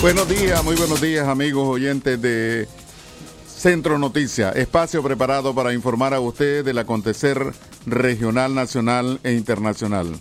Buenos días, muy buenos días amigos oyentes de Centro Noticias, espacio preparado para informar a ustedes del acontecer regional, nacional e internacional.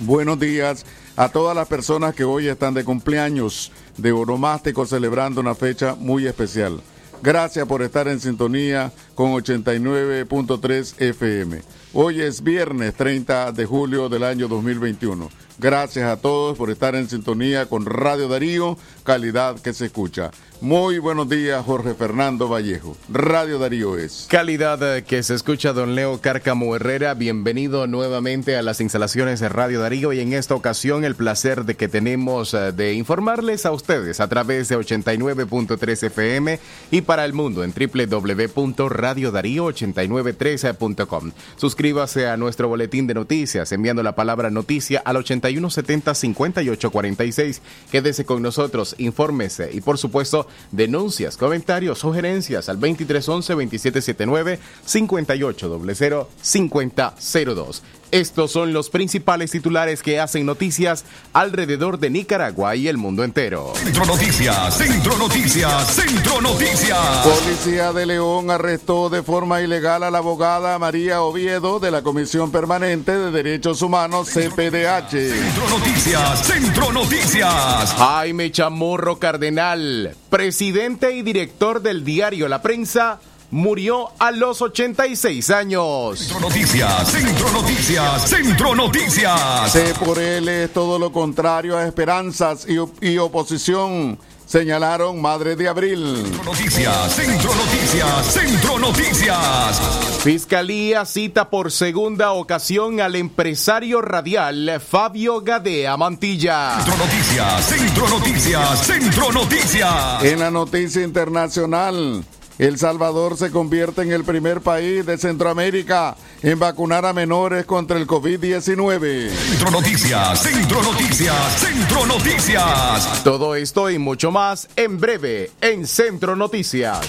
Buenos días a todas las personas que hoy están de cumpleaños de Oromástico celebrando una fecha muy especial. Gracias por estar en sintonía con 89.3 FM. Hoy es viernes 30 de julio del año 2021. Gracias a todos por estar en sintonía con Radio Darío, calidad que se escucha. Muy buenos días, Jorge Fernando Vallejo. Radio Darío es. Calidad que se escucha, don Leo Cárcamo Herrera. Bienvenido nuevamente a las instalaciones de Radio Darío y en esta ocasión el placer de que tenemos eh, de informarles a ustedes a través de 89.3 FM y para el mundo en www.radiodarío8913.com. Suscríbase a nuestro boletín de noticias enviando la palabra noticia al 8170-5846. Quédese con nosotros, infórmese y por supuesto denuncias, comentarios, sugerencias al 2311-2779-5800-5002. Estos son los principales titulares que hacen noticias alrededor de Nicaragua y el mundo entero. Centro Noticias, Centro Noticias, Centro Noticias. Policía de León arrestó de forma ilegal a la abogada María Oviedo de la Comisión Permanente de Derechos Humanos CPDH. Centro Noticias, Centro Noticias. Jaime Chamorro Cardenal, presidente y director del diario La Prensa, murió a los 86 años. Centro Noticias, Centro Noticias, Centro Noticias. C por él es todo lo contrario a esperanzas y, y oposición. Señalaron Madre de Abril. Centro Noticias, Centro Noticias, Centro Noticias. Fiscalía cita por segunda ocasión al empresario radial Fabio Gadea Mantilla. Centro Noticias, Centro Noticias, Centro Noticias. En la noticia internacional, El Salvador se convierte en el primer país de Centroamérica en vacunar a menores contra el COVID-19. Centro Noticias, Centro Noticias, Centro Noticias. Todo esto y mucho más en breve en Centro Noticias.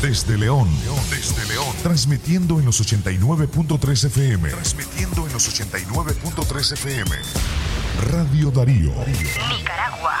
Desde León, desde León, transmitiendo en los 89.3 FM. Transmitiendo en los 89.3 FM. Radio Darío. Nicaragua.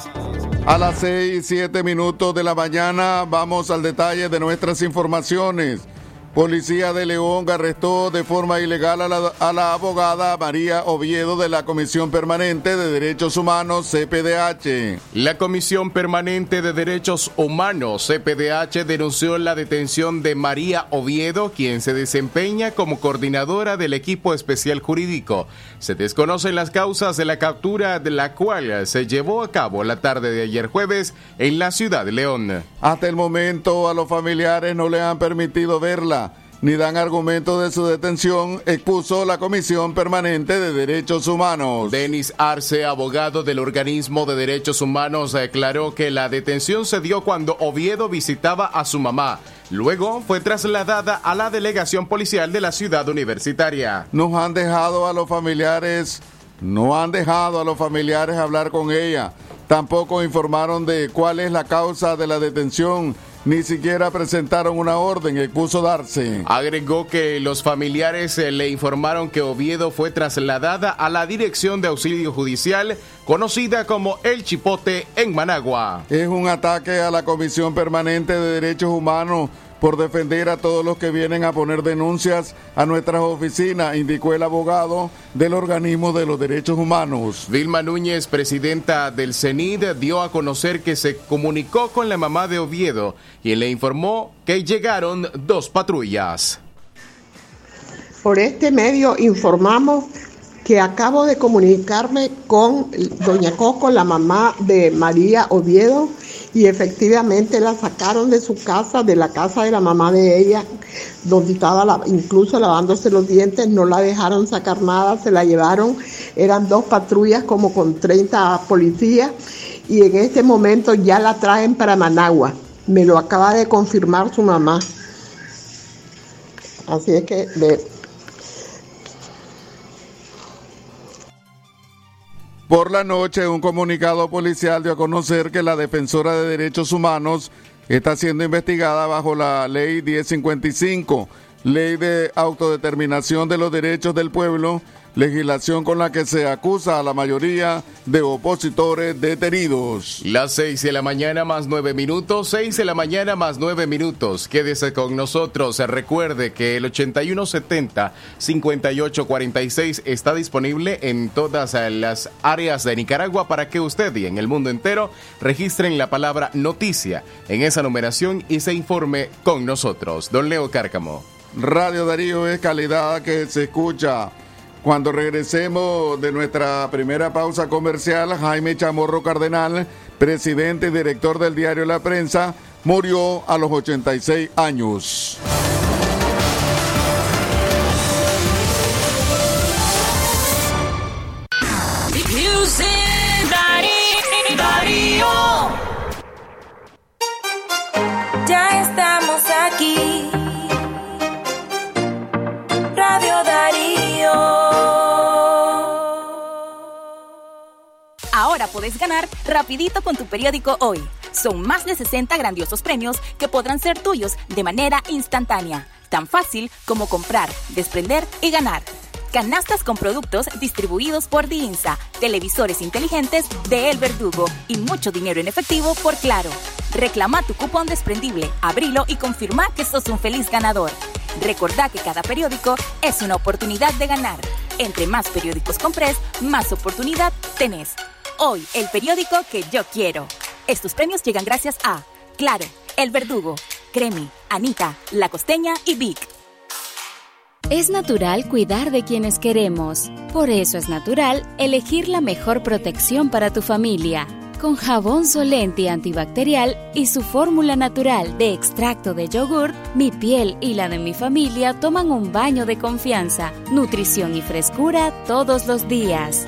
A las 6 y 7 minutos de la mañana vamos al detalle de nuestras informaciones. Policía de León arrestó de forma ilegal a la, a la, abogada María Oviedo de la Comisión Permanente de Derechos Humanos CPDH. La Comisión Permanente de Derechos Humanos CPDH denunció la detención de María Oviedo, quien se desempeña como coordinadora del equipo especial jurídico. Se desconocen las causas de la captura de la cual se llevó a cabo la tarde de ayer jueves en la ciudad de León. Hasta el momento a los familiares no le han permitido verla ni dan argumento de su detención, expuso la Comisión Permanente de Derechos Humanos. Denis Arce, abogado del organismo de derechos humanos, declaró que la detención se dio cuando Oviedo visitaba a su mamá. Luego fue trasladada a la delegación policial de la ciudad universitaria. Nos han dejado a los familiares, no han dejado a los familiares hablar con ella. Tampoco informaron de cuál es la causa de la detención ni siquiera presentaron una orden, expuso Darce. Agregó que los familiares eh, le informaron que Oviedo fue trasladada a la Dirección de Auxilio Judicial, conocida como El Chipote, en Managua. Es un ataque a la Comisión Permanente de Derechos Humanos por defender a todos los que vienen a poner denuncias a nuestras oficinas, indicó el abogado del organismo de los derechos humanos. Vilma Núñez, presidenta del CENID, dio a conocer que se comunicó con la mamá de Oviedo y le informó que llegaron dos patrullas. Por este medio informamos que acabo de comunicarme con doña Coco, la mamá de María Oviedo, y efectivamente la sacaron de su casa, de la casa de la mamá de ella, donde estaba incluso lavándose los dientes, no la dejaron sacar nada, se la llevaron, eran dos patrullas como con 30 policías y en este momento ya la traen para Managua. Me lo acaba de confirmar su mamá. Así es que Por la noche, un comunicado policial dio a conocer que la defensora de derechos humanos está siendo investigada bajo la ley 1055, ley de autodeterminación de los derechos del pueblo legislación con la que se acusa a la mayoría de opositores detenidos. Las seis de la mañana más nueve minutos, seis de la mañana más nueve minutos. Quédese con nosotros. Recuerde que el 8170-5846 está disponible en todas las áreas de Nicaragua para que usted y en el mundo entero registren la palabra noticia en esa numeración y se informe con nosotros. Don Leo Cárcamo. Radio Darío es calidad que se escucha. Cuando regresemos de nuestra primera pausa comercial, Jaime Chamorro Cardenal, presidente y director del diario La Prensa, murió a los 86 años. Puedes ganar rapidito con tu periódico hoy. Son más de 60 grandiosos premios que podrán ser tuyos de manera instantánea. Tan fácil como comprar, desprender y ganar. Canastas con productos distribuidos por Diinsa, televisores inteligentes de El Verdugo y mucho dinero en efectivo por Claro. Reclama tu cupón desprendible, abrilo y confirma que sos un feliz ganador. Recordá que cada periódico es una oportunidad de ganar. Entre más periódicos compres, más oportunidad tenés. Hoy, el periódico que yo quiero. Estos premios llegan gracias a Claro, El Verdugo, Cremi, Anita, La Costeña y Vic. Es natural cuidar de quienes queremos. Por eso es natural elegir la mejor protección para tu familia. Con jabón Solenti antibacterial y su fórmula natural de extracto de yogur, mi piel y la de mi familia toman un baño de confianza, nutrición y frescura todos los días.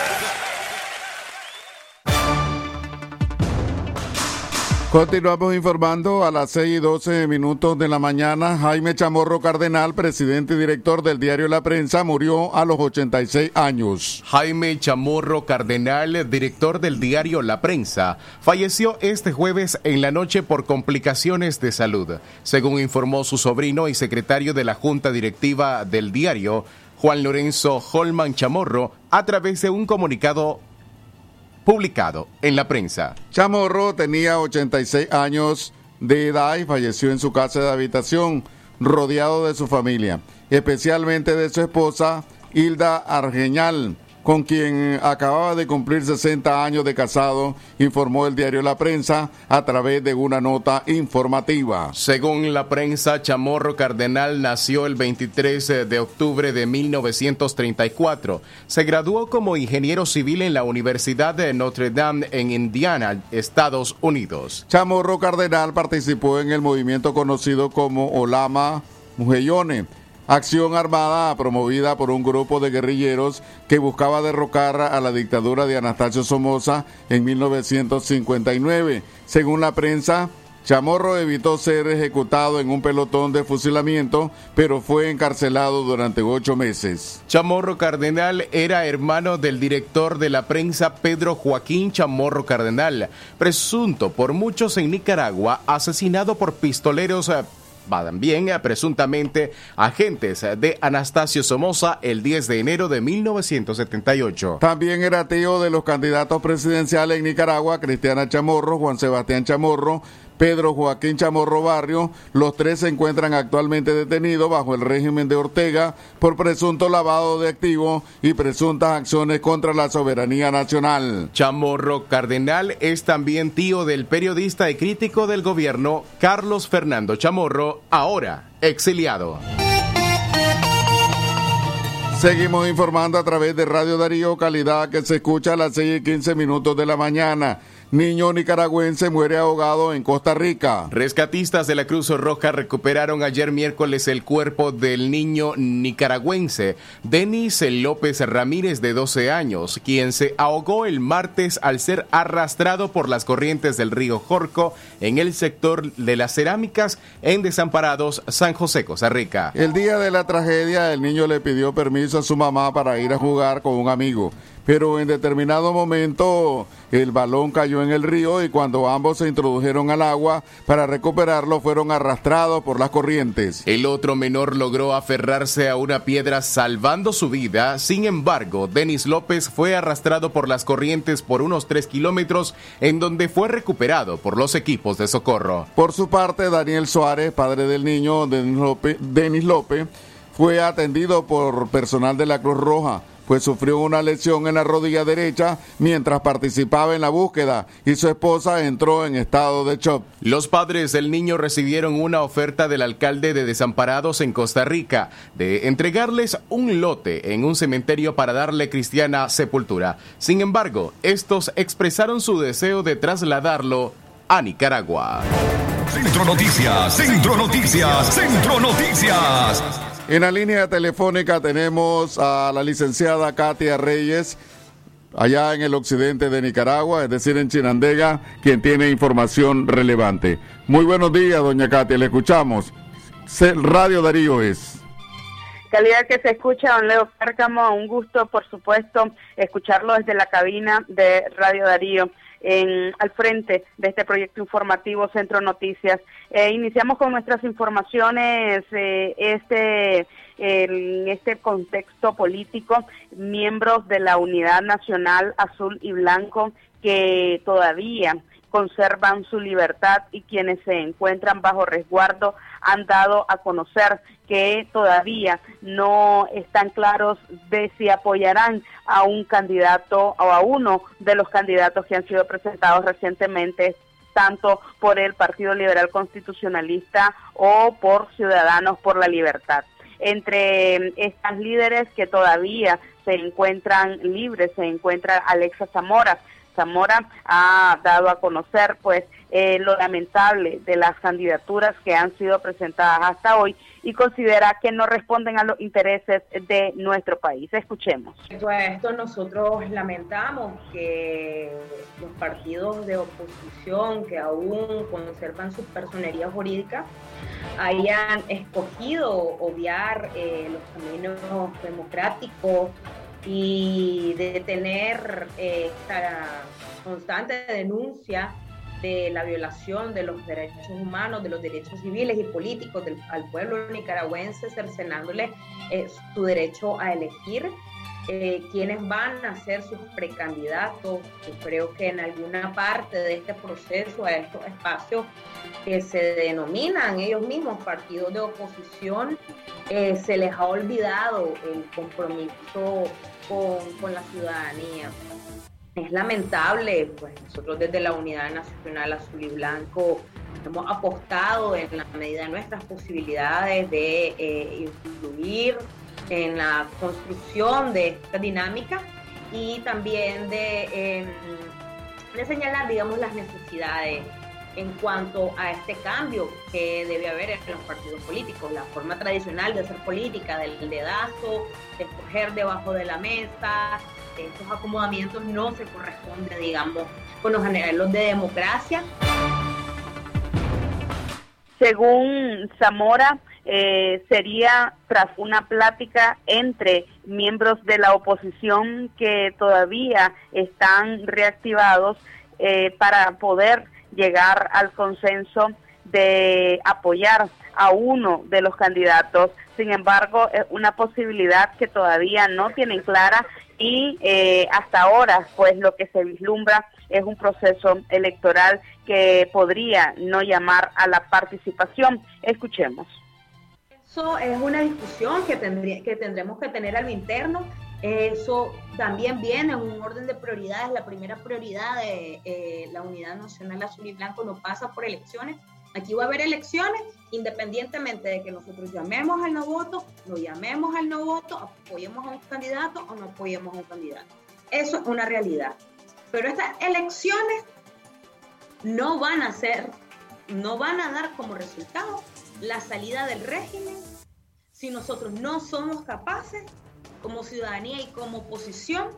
Continuamos informando a las 6 y 12 minutos de la mañana. Jaime Chamorro Cardenal, presidente y director del diario La Prensa, murió a los 86 años. Jaime Chamorro Cardenal, director del diario La Prensa, falleció este jueves en la noche por complicaciones de salud, según informó su sobrino y secretario de la Junta Directiva del diario, Juan Lorenzo Holman Chamorro, a través de un comunicado publicado en la prensa. Chamorro tenía 86 años de edad y falleció en su casa de habitación, rodeado de su familia, especialmente de su esposa Hilda Argeñal, con quien acababa de cumplir 60 años de casado, informó el diario La Prensa a través de una nota informativa. Según la prensa, Chamorro Cardenal nació el 23 de octubre de 1934. Se graduó como ingeniero civil en la Universidad de Notre Dame en Indiana, Estados Unidos. Chamorro Cardenal participó en el movimiento conocido como Olama Mujellone acción armada promovida por un grupo de guerrilleros que buscaba derrocar a la dictadura de Anastasio Somoza en 1959. Según la prensa, Chamorro evitó ser ejecutado en un pelotón de fusilamiento, pero fue encarcelado durante ocho meses. Chamorro Cardenal era hermano del director de la prensa Pedro Joaquín Chamorro Cardenal, presunto por muchos en Nicaragua, asesinado por pistoleros también eh, presuntamente agentes de Anastasio Somoza el 10 de enero de 1978. También era tío de los candidatos presidenciales en Nicaragua, Cristiana Chamorro, Juan Sebastián Chamorro, Pedro Joaquín Chamorro Barrio. Los tres se encuentran actualmente detenidos bajo el régimen de Ortega por presunto lavado de activos y presuntas acciones contra la soberanía nacional. Chamorro Cardenal es también tío del periodista y crítico del gobierno Carlos Fernando Chamorro, ahora exiliado. Seguimos informando a través de Radio Darío, calidad que se escucha a las 6 y 15 minutos de la mañana. Niño nicaragüense muere ahogado en Costa Rica. Rescatistas de la Cruz Roja recuperaron ayer miércoles el cuerpo del niño nicaragüense Denis López Ramírez de 12 años, quien se ahogó el martes al ser arrastrado por las corrientes del río Jorco en el sector de las cerámicas en Desamparados, San José, Costa Rica. El día de la tragedia, el niño le pidió permiso a su mamá para ir a jugar con un amigo pero en determinado momento el balón cayó en el río y cuando ambos se introdujeron al agua para recuperarlo fueron arrastrados por las corrientes. El otro menor logró aferrarse a una piedra salvando su vida, sin embargo, Denis López fue arrastrado por las corrientes por unos tres kilómetros en donde fue recuperado por los equipos de socorro. Por su parte, Daniel Suárez, padre del niño Denis López, Denis López fue atendido por personal de la Cruz Roja pues sufrió una lesión en la rodilla derecha mientras participaba en la búsqueda y su esposa entró en estado de shock. Los padres del niño recibieron una oferta del alcalde de Desamparados en Costa Rica de entregarles un lote en un cementerio para darle cristiana sepultura. Sin embargo, estos expresaron su deseo de trasladarlo a Nicaragua. Centro Noticias, Centro Noticias, Centro Noticias. En la línea telefónica tenemos a la licenciada Katia Reyes, allá en el occidente de Nicaragua, es decir, en Chinandega, quien tiene información relevante. Muy buenos días, doña Katia, le escuchamos. Radio Darío es. Calidad que se escucha, don Leo Cárcamo, un gusto, por supuesto, escucharlo desde la cabina de Radio Darío. En, al frente de este proyecto informativo Centro Noticias. Eh, iniciamos con nuestras informaciones eh, este en este contexto político, miembros de la Unidad Nacional Azul y Blanco que todavía conservan su libertad y quienes se encuentran bajo resguardo han dado a conocer que todavía no están claros de si apoyarán a un candidato o a uno de los candidatos que han sido presentados recientemente tanto por el Partido Liberal Constitucionalista o por Ciudadanos por la Libertad. Entre estas líderes que todavía se encuentran libres, se encuentra Alexa Zamora, Zamora ha dado a conocer pues eh, lo lamentable de las candidaturas que han sido presentadas hasta hoy y considera que no responden a los intereses de nuestro país. Escuchemos. Esto nosotros lamentamos que los partidos de oposición que aún conservan su personería jurídica hayan escogido obviar eh, los caminos democráticos y de tener eh, esta constante denuncia de la violación de los derechos humanos, de los derechos civiles y políticos del, al pueblo nicaragüense, cercenándole eh, su derecho a elegir. Eh, quiénes van a ser sus precandidatos. Yo creo que en alguna parte de este proceso, a estos espacios que se denominan ellos mismos partidos de oposición, eh, se les ha olvidado el compromiso con, la ciudadanía. Es lamentable, pues nosotros desde la Unidad Nacional Azul y Blanco hemos apostado en la medida de nuestras posibilidades de eh, influir en la construcción de esta dinámica y también de, em, de señalar, digamos, las necesidades en cuanto a este cambio que debe haber en los partidos políticos, la forma tradicional de hacer política, del dedazo, de escoger debajo de la mesa, estos acomodamientos no se corresponden, digamos, con los anhelos de democracia. Según Zamora, eh, sería tras una plática entre miembros de la oposición que todavía están reactivados eh, para poder llegar al consenso de apoyar a uno de los candidatos. Sin embargo, es una posibilidad que todavía no tienen clara y eh, hasta ahora, pues lo que se vislumbra es un proceso electoral que podría no llamar a la participación. Escuchemos. Eso es una discusión que, tendría, que tendremos que tener a lo interno. Eso también viene en un orden de prioridades. La primera prioridad de eh, la Unidad Nacional Azul y Blanco no pasa por elecciones. Aquí va a haber elecciones independientemente de que nosotros llamemos al no voto, no llamemos al no voto, apoyemos a un candidato o no apoyemos a un candidato. Eso es una realidad. Pero estas elecciones no van a ser, no van a dar como resultado la salida del régimen si nosotros no somos capaces como ciudadanía y como oposición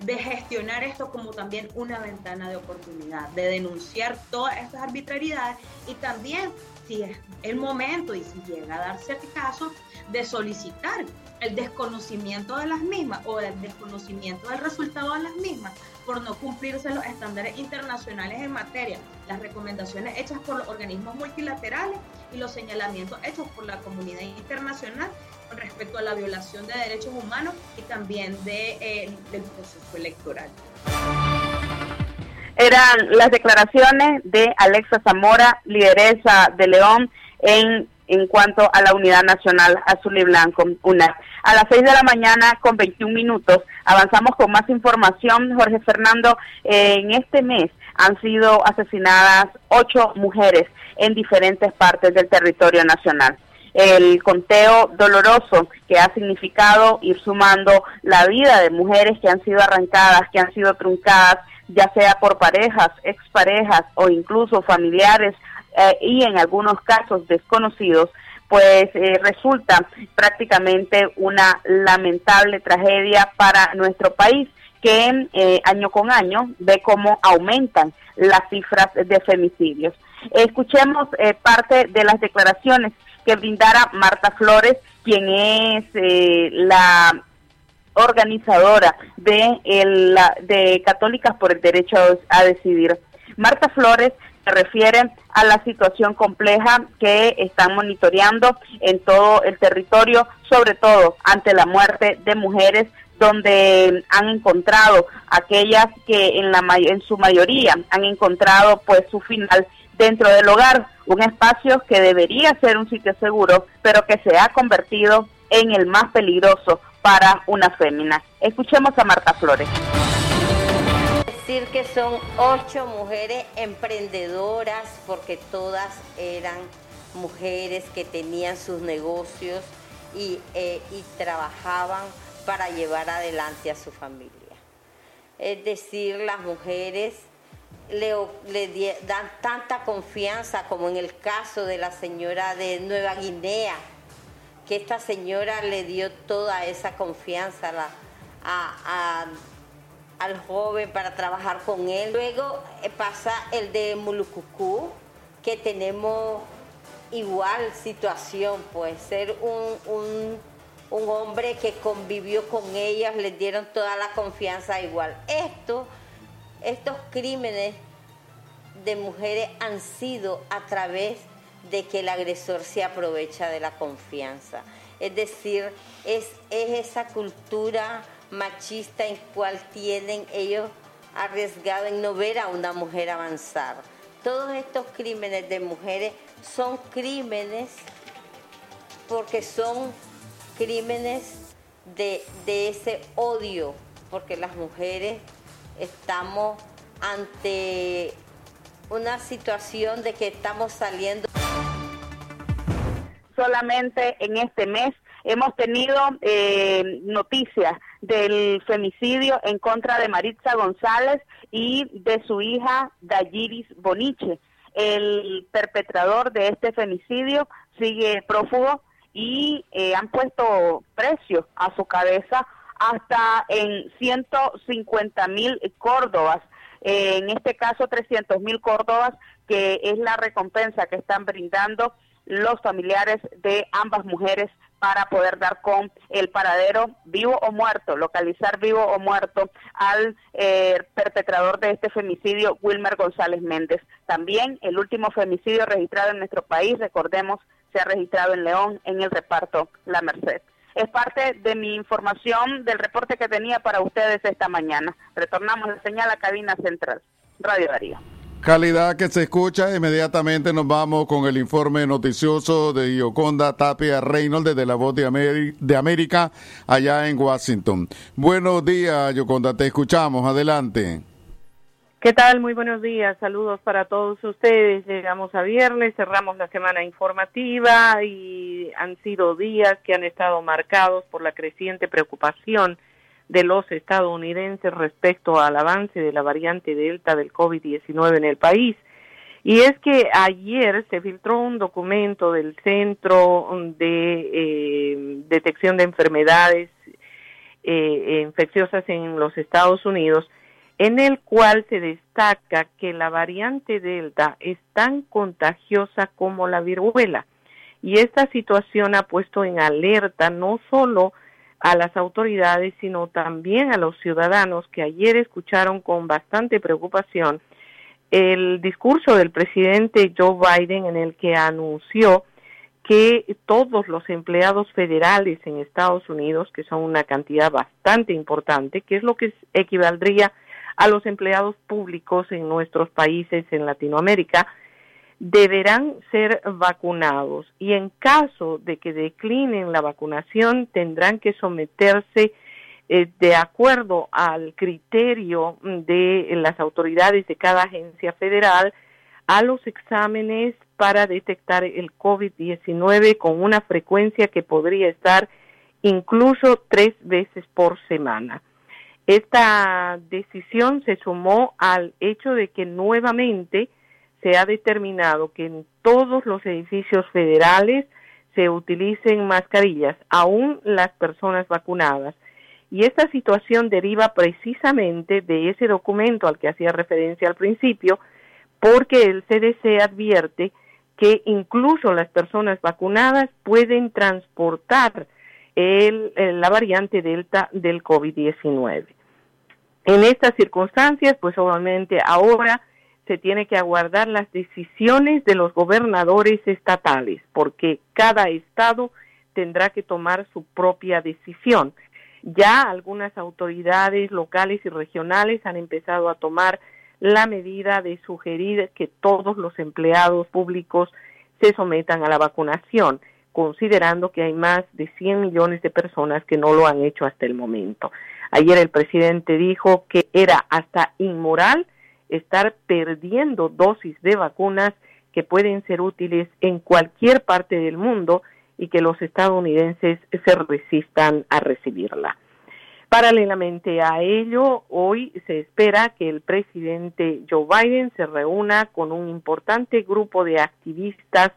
de gestionar esto como también una ventana de oportunidad, de denunciar todas estas arbitrariedades y también, si es el momento y si llega a darse el caso, de solicitar el desconocimiento de las mismas o el desconocimiento del resultado de las mismas por no cumplirse los estándares internacionales en materia, las recomendaciones hechas por los organismos multilaterales y los señalamientos hechos por la comunidad internacional respecto a la violación de derechos humanos y también de, eh, del proceso electoral. Eran las declaraciones de Alexa Zamora, lideresa de León, en en cuanto a la Unidad Nacional Azul y Blanco, una. A las 6 de la mañana con 21 minutos avanzamos con más información. Jorge Fernando, en este mes han sido asesinadas ocho mujeres en diferentes partes del territorio nacional. El conteo doloroso que ha significado ir sumando la vida de mujeres que han sido arrancadas, que han sido truncadas, ya sea por parejas, exparejas o incluso familiares eh, y en algunos casos desconocidos, pues eh, resulta prácticamente una lamentable tragedia para nuestro país que eh, año con año ve cómo aumentan las cifras de femicidios. Escuchemos parte de las declaraciones que brindara Marta Flores, quien es la organizadora de, el, de Católicas por el Derecho a Decidir. Marta Flores se refiere a la situación compleja que están monitoreando en todo el territorio, sobre todo ante la muerte de mujeres donde han encontrado aquellas que en la en su mayoría han encontrado pues su final dentro del hogar, un espacio que debería ser un sitio seguro, pero que se ha convertido en el más peligroso para una fémina. Escuchemos a Marta Flores decir que son ocho mujeres emprendedoras porque todas eran mujeres que tenían sus negocios y, eh, trabajaban para llevar adelante a su familia. Es decir, las mujeres le, dan tanta confianza como en el caso de la señora de Nueva Guinea, que esta señora le dio toda esa confianza a, al joven para trabajar con él. Luego eh, pasa el de Mulucucú, que tenemos igual situación, pues ser un, un, hombre que convivió con ellas, les dieron toda la confianza igual. Esto, estos crímenes de mujeres han sido a través de que el agresor se aprovecha de la confianza. Es decir, es, es esa cultura machista en cual tienen ellos arriesgado en no ver a una mujer avanzar. Todos estos crímenes de mujeres son crímenes porque son crímenes de ese odio, porque las mujeres estamos ante una situación de que estamos saliendo. Solamente en este mes hemos tenido eh, noticias del femicidio en contra de Maritza González y de su hija Dayiris Boniche. El perpetrador de este femicidio sigue prófugo y eh, han puesto precio a su cabeza hasta en 150 mil córdobas en este caso 300 mil córdobas, que es la recompensa que están brindando los familiares de ambas mujeres para poder dar con el paradero vivo o muerto, localizar vivo o muerto al eh, perpetrador de este femicidio, Wilmer González Méndez. También el último femicidio registrado en nuestro país, recordemos, se ha registrado en León en el reparto La Merced es parte de mi información del reporte que tenía para ustedes esta mañana. Retornamos la señal a cabina central. Radio Darío. Calidad que se escucha, inmediatamente nos vamos con el informe noticioso de Yoconda Tapia Reynolds desde la Voz de, América allá en Washington. Buenos días, Yoconda, te escuchamos, adelante. ¿Qué tal? Muy buenos días. Saludos para todos ustedes. Llegamos a viernes, cerramos la semana informativa y han sido días que han estado marcados por la creciente preocupación de los estadounidenses respecto al avance de la variante Delta del COVID-19 en el país. Y es que ayer se filtró un documento del Centro de eh, Detección de Enfermedades eh, Infecciosas en los Estados Unidos en el cual se destaca que la variante Delta es tan contagiosa como la viruela. Y esta situación ha puesto en alerta no solo a las autoridades, sino también a los ciudadanos que ayer escucharon con bastante preocupación el discurso del presidente Joe Biden en el que anunció que todos los empleados federales en Estados Unidos, que son una cantidad bastante importante, que es lo que equivaldría a los empleados públicos en nuestros países en Latinoamérica deberán ser vacunados y en caso de que declinen la vacunación tendrán que someterse eh, de acuerdo al criterio de las autoridades de cada agencia federal a los exámenes para detectar el COVID-19 con una frecuencia que podría estar incluso tres veces por semana. Esta decisión se sumó al hecho de que nuevamente se ha determinado que en todos los edificios federales se utilicen mascarillas, aún las personas vacunadas. Y esta situación deriva precisamente de ese documento al que hacía referencia al principio, porque el CDC advierte que incluso las personas vacunadas pueden transportar el, la variante Delta del COVID-19. En estas circunstancias, pues obviamente ahora se tiene que aguardar las decisiones de los gobernadores estatales, porque cada estado tendrá que tomar su propia decisión. Ya algunas autoridades locales y regionales han empezado a tomar la medida de sugerir que todos los empleados públicos se sometan a la vacunación, considerando que hay más de 100 millones de personas que no lo han hecho hasta el momento. Ayer el presidente dijo que era hasta inmoral estar perdiendo dosis de vacunas que pueden ser útiles en cualquier parte del mundo y que los estadounidenses se resistan a recibirla. Paralelamente a ello, hoy se espera que el presidente Joe Biden se reúna con un importante grupo de activistas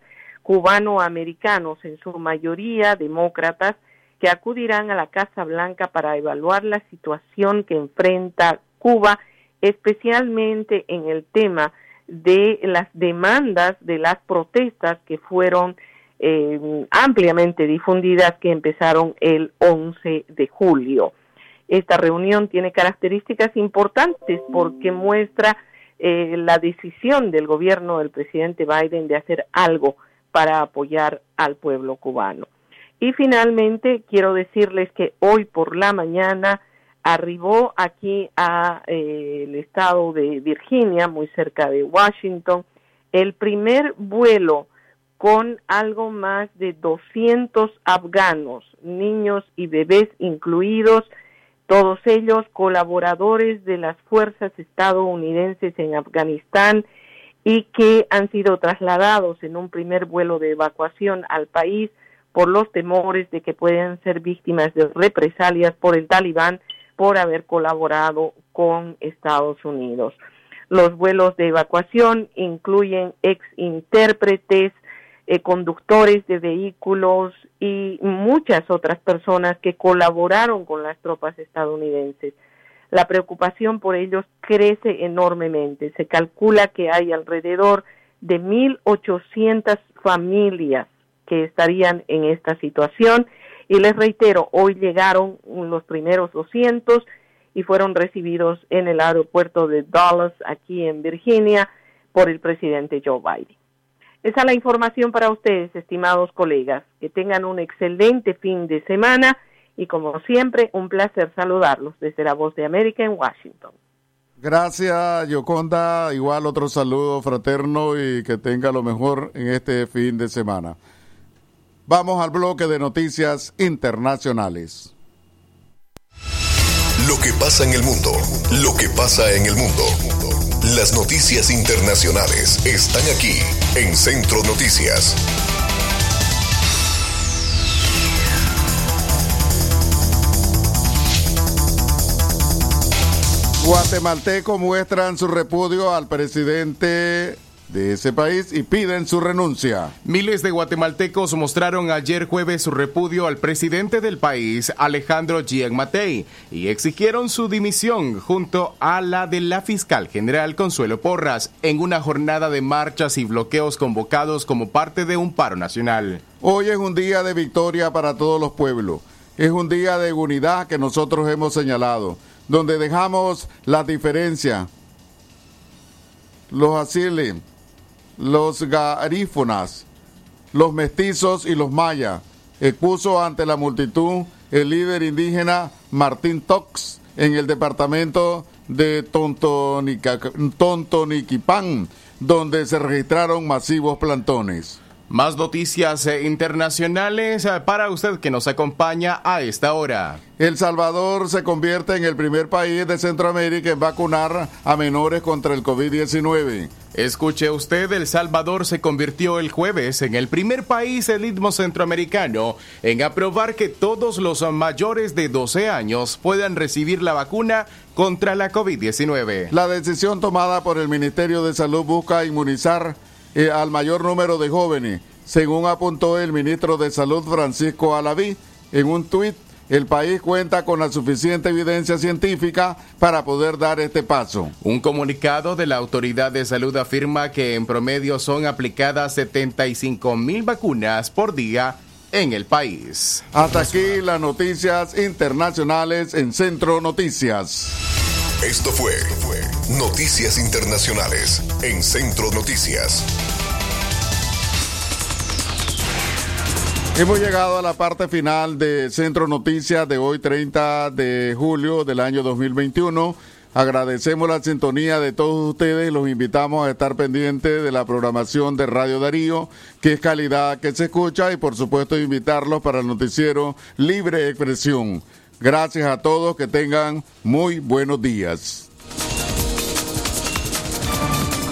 cubanoamericanos, en su mayoría demócratas, que acudirán a la Casa Blanca para evaluar la situación que enfrenta Cuba, especialmente en el tema de las demandas de las protestas que fueron eh, ampliamente difundidas que empezaron el 11 de julio. Esta reunión tiene características importantes porque muestra eh, la decisión del gobierno del presidente Biden de hacer algo para apoyar al pueblo cubano. Y finalmente quiero decirles que hoy por la mañana arribó aquí a eh, el estado de Virginia, muy cerca de Washington, el primer vuelo con algo más de 200 afganos, niños y bebés incluidos, todos ellos colaboradores de las fuerzas estadounidenses en Afganistán y que han sido trasladados en un primer vuelo de evacuación al país por los temores de que puedan ser víctimas de represalias por el talibán por haber colaborado con Estados Unidos. Los vuelos de evacuación incluyen ex intérpretes, eh, conductores de vehículos y muchas otras personas que colaboraron con las tropas estadounidenses. La preocupación por ellos crece enormemente. Se calcula que hay alrededor de 1.800 familias que estarían en esta situación y les reitero, hoy llegaron los primeros 200 y fueron recibidos en el aeropuerto de Dallas, aquí en Virginia, por el presidente Joe Biden. Esa es la información para ustedes, estimados colegas. Que tengan un excelente fin de semana y como siempre, un placer saludarlos desde la Voz de América en Washington. Gracias, Yoconda. Igual otro saludo fraterno y que tenga lo mejor en este fin de semana. Vamos al bloque de noticias internacionales. Lo que pasa en el mundo, lo que pasa en el mundo. Las noticias internacionales están aquí en Centro Noticias. Guatemaltecos muestran su repudio al presidente de ese país y piden su renuncia. Miles de guatemaltecos mostraron ayer jueves su repudio al presidente del país, Alejandro Gian Matei, y exigieron su dimisión junto a la de la fiscal general Consuelo Porras en una jornada de marchas y bloqueos convocados como parte de un paro nacional. Hoy es un día de victoria para todos los pueblos. Es un día de unidad que nosotros hemos señalado, donde dejamos las diferencias, los asiles, los garífonas, los mestizos y los mayas. Expuso ante la multitud el líder indígena Martín Tox en el departamento de Tontoniquipán, donde se registraron masivos plantones. Más noticias eh, internacionales eh, para usted que nos acompaña a esta hora. El Salvador se convierte en el primer país de Centroamérica en vacunar a menores contra el COVID-19. Escuche usted, El Salvador se convirtió el jueves en el primer país del istmo centroamericano en aprobar que todos los mayores de 12 años puedan recibir la vacuna contra la COVID-19. La decisión tomada por el Ministerio de Salud busca inmunizar eh, al mayor número de jóvenes, según apuntó el ministro de Salud Francisco Alaví en un tuit. El país cuenta con la suficiente evidencia científica para poder dar este paso. Un comunicado de la Autoridad de Salud afirma que en promedio son aplicadas 75 mil vacunas por día en el país. Hasta aquí las noticias internacionales en Centro Noticias. Esto fue Noticias Internacionales en Centro Noticias. Hemos llegado a la parte final de Centro Noticias de hoy 30 de julio del año 2021. Agradecemos la sintonía de todos ustedes los invitamos a estar pendientes de la programación de Radio Darío, que es calidad que se escucha y por supuesto invitarlos para el noticiero Libre Expresión. Gracias a todos, que tengan muy buenos días.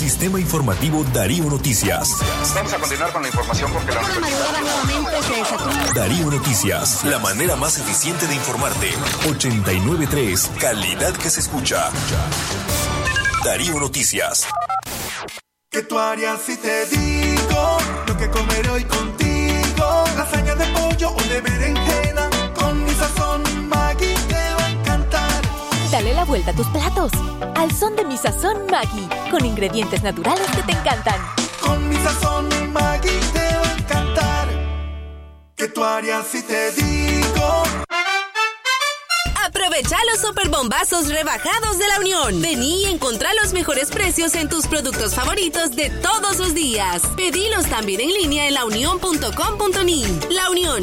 Sistema Informativo Darío Noticias. Vamos a continuar con la información porque la Darío Noticias, la manera más eficiente de informarte. 893, calidad que se escucha. Darío Noticias. ¿Qué tú harías si te digo lo que comer hoy contigo? Lasaña de pollo o de berenjena vuelta a tus platos. Al son de mi sazón Maggi, con ingredientes naturales que te encantan. Con mi sazón Maggi te va a encantar. ¿Qué tú harías si te digo? Aprovecha los superbombazos rebajados de la Unión. Vení y encontrá los mejores precios en tus productos favoritos de todos los días. Pedilos también en línea en launión.com.ni. La Unión.